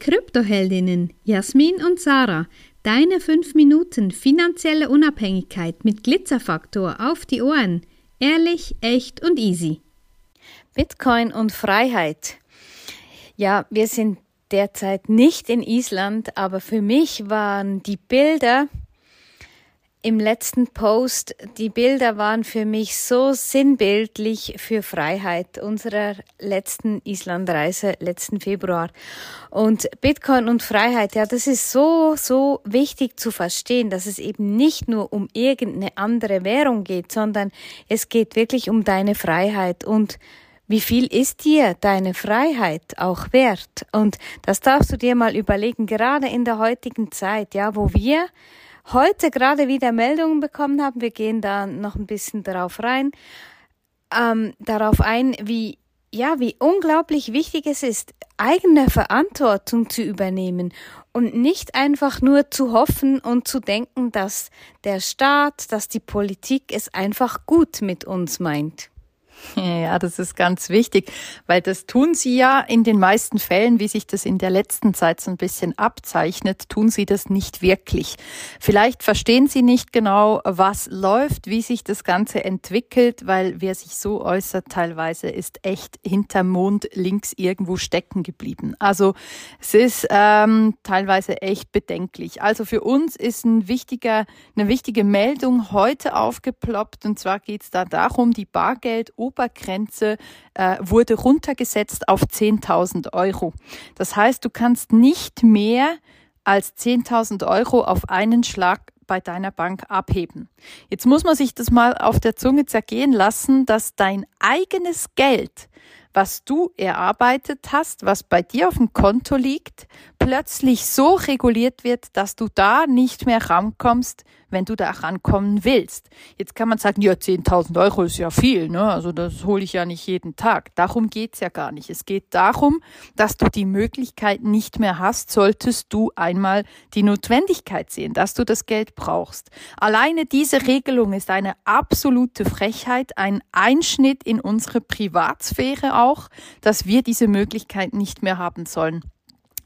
Kryptoheldinnen Jasmin und Sarah. Deine 5 Minuten finanzielle Unabhängigkeit mit Glitzerfaktor auf die Ohren. Ehrlich, echt und easy. Bitcoin und Freiheit. Ja, wir sind derzeit nicht in Island, aber für mich waren die Bilder im letzten Post, die Bilder waren für mich so sinnbildlich für Freiheit unserer letzten Islandreise letzten Februar. Und Bitcoin und Freiheit, ja, das ist so, so wichtig zu verstehen, dass es eben nicht nur um irgendeine andere Währung geht, sondern es geht wirklich um deine Freiheit und wie viel ist dir deine Freiheit auch wert? Und das darfst du dir mal überlegen, gerade in der heutigen Zeit, ja, wo wir heute gerade wieder Meldungen bekommen haben, wir gehen da noch ein bisschen darauf rein, ähm, darauf ein, wie ja, wie unglaublich wichtig es ist, eigene Verantwortung zu übernehmen und nicht einfach nur zu hoffen und zu denken, dass der Staat, dass die Politik es einfach gut mit uns meint. Ja, das ist ganz wichtig, weil das tun sie ja in den meisten Fällen, wie sich das in der letzten Zeit so ein bisschen abzeichnet, tun sie das nicht wirklich. Vielleicht verstehen sie nicht genau, was läuft, wie sich das Ganze entwickelt, weil wer sich so äußert teilweise ist echt hinterm Mond links irgendwo stecken geblieben. Also es ist ähm, teilweise echt bedenklich. Also für uns ist ein wichtiger, eine wichtige Meldung heute aufgeploppt und zwar geht es da darum, die Bargeld Obergrenze äh, wurde runtergesetzt auf 10.000 Euro. Das heißt, du kannst nicht mehr als 10.000 Euro auf einen Schlag bei deiner Bank abheben. Jetzt muss man sich das mal auf der Zunge zergehen lassen, dass dein eigenes Geld, was du erarbeitet hast, was bei dir auf dem Konto liegt, plötzlich so reguliert wird, dass du da nicht mehr rankommst, wenn du da rankommen willst. Jetzt kann man sagen, ja, 10.000 Euro ist ja viel, ne? Also das hole ich ja nicht jeden Tag. Darum geht's ja gar nicht. Es geht darum, dass du die Möglichkeit nicht mehr hast, solltest du einmal die Notwendigkeit sehen, dass du das Geld brauchst. Alleine diese Regelung ist eine absolute Frechheit, ein Einschnitt in unsere Privatsphäre auch, dass wir diese Möglichkeit nicht mehr haben sollen.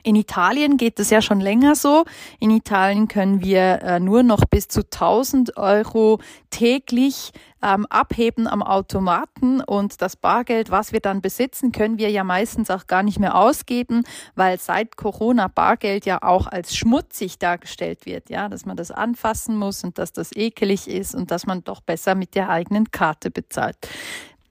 In Italien geht es ja schon länger so. In Italien können wir äh, nur noch bis zu 1000 Euro täglich ähm, abheben am Automaten. Und das Bargeld, was wir dann besitzen, können wir ja meistens auch gar nicht mehr ausgeben, weil seit Corona Bargeld ja auch als schmutzig dargestellt wird, ja, dass man das anfassen muss und dass das ekelig ist und dass man doch besser mit der eigenen Karte bezahlt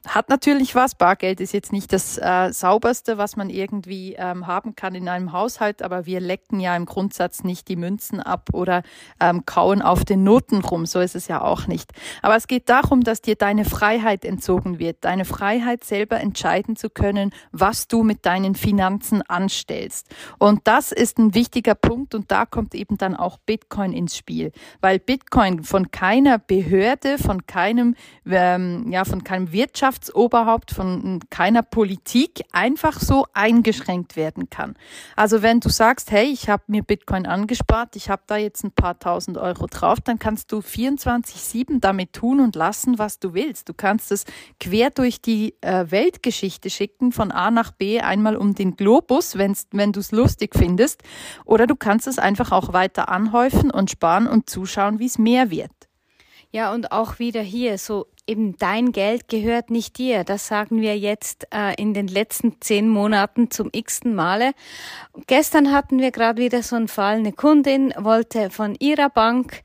hat natürlich was. Bargeld ist jetzt nicht das äh, sauberste, was man irgendwie ähm, haben kann in einem Haushalt, aber wir lecken ja im Grundsatz nicht die Münzen ab oder ähm, kauen auf den Noten rum. So ist es ja auch nicht. Aber es geht darum, dass dir deine Freiheit entzogen wird, deine Freiheit selber entscheiden zu können, was du mit deinen Finanzen anstellst. Und das ist ein wichtiger Punkt und da kommt eben dann auch Bitcoin ins Spiel, weil Bitcoin von keiner Behörde, von keinem, ähm, ja, von keinem Wirtschaft Wirtschaftsoberhaupt von keiner Politik einfach so eingeschränkt werden kann. Also wenn du sagst, hey, ich habe mir Bitcoin angespart, ich habe da jetzt ein paar tausend Euro drauf, dann kannst du 24/7 damit tun und lassen, was du willst. Du kannst es quer durch die äh, Weltgeschichte schicken, von A nach B, einmal um den Globus, wenn's, wenn du es lustig findest, oder du kannst es einfach auch weiter anhäufen und sparen und zuschauen, wie es mehr wird. Ja, und auch wieder hier so eben dein Geld gehört nicht dir. Das sagen wir jetzt äh, in den letzten zehn Monaten zum x-ten Male. Gestern hatten wir gerade wieder so einen Fall. Eine Kundin wollte von ihrer Bank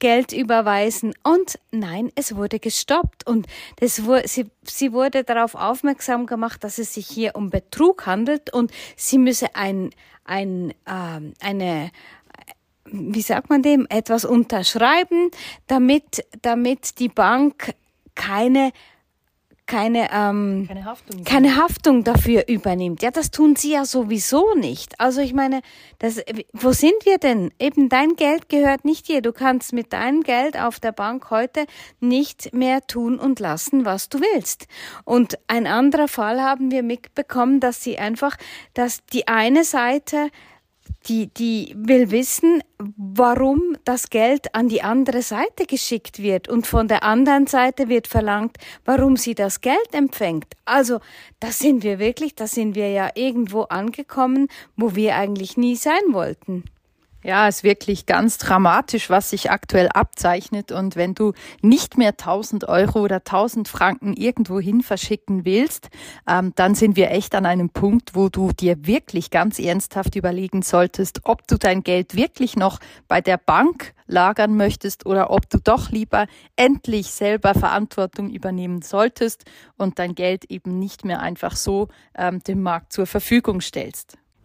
Geld überweisen und nein, es wurde gestoppt und das, sie, sie wurde darauf aufmerksam gemacht, dass es sich hier um Betrug handelt und sie müsse ein, ein, äh, eine wie sagt man dem, etwas unterschreiben, damit, damit die Bank keine keine, ähm, keine, Haftung. keine Haftung dafür übernimmt. Ja, das tun sie ja sowieso nicht. Also ich meine, das, wo sind wir denn? Eben dein Geld gehört nicht dir. Du kannst mit deinem Geld auf der Bank heute nicht mehr tun und lassen, was du willst. Und ein anderer Fall haben wir mitbekommen, dass sie einfach, dass die eine Seite die, die will wissen, warum das Geld an die andere Seite geschickt wird und von der anderen Seite wird verlangt, warum sie das Geld empfängt. Also, da sind wir wirklich, da sind wir ja irgendwo angekommen, wo wir eigentlich nie sein wollten. Ja, ist wirklich ganz dramatisch, was sich aktuell abzeichnet. Und wenn du nicht mehr 1000 Euro oder 1000 Franken irgendwo hin verschicken willst, ähm, dann sind wir echt an einem Punkt, wo du dir wirklich ganz ernsthaft überlegen solltest, ob du dein Geld wirklich noch bei der Bank lagern möchtest oder ob du doch lieber endlich selber Verantwortung übernehmen solltest und dein Geld eben nicht mehr einfach so ähm, dem Markt zur Verfügung stellst.